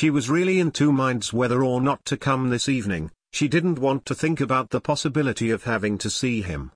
She was really in two minds whether or not to come this evening, she didn't want to think about the possibility of having to see him.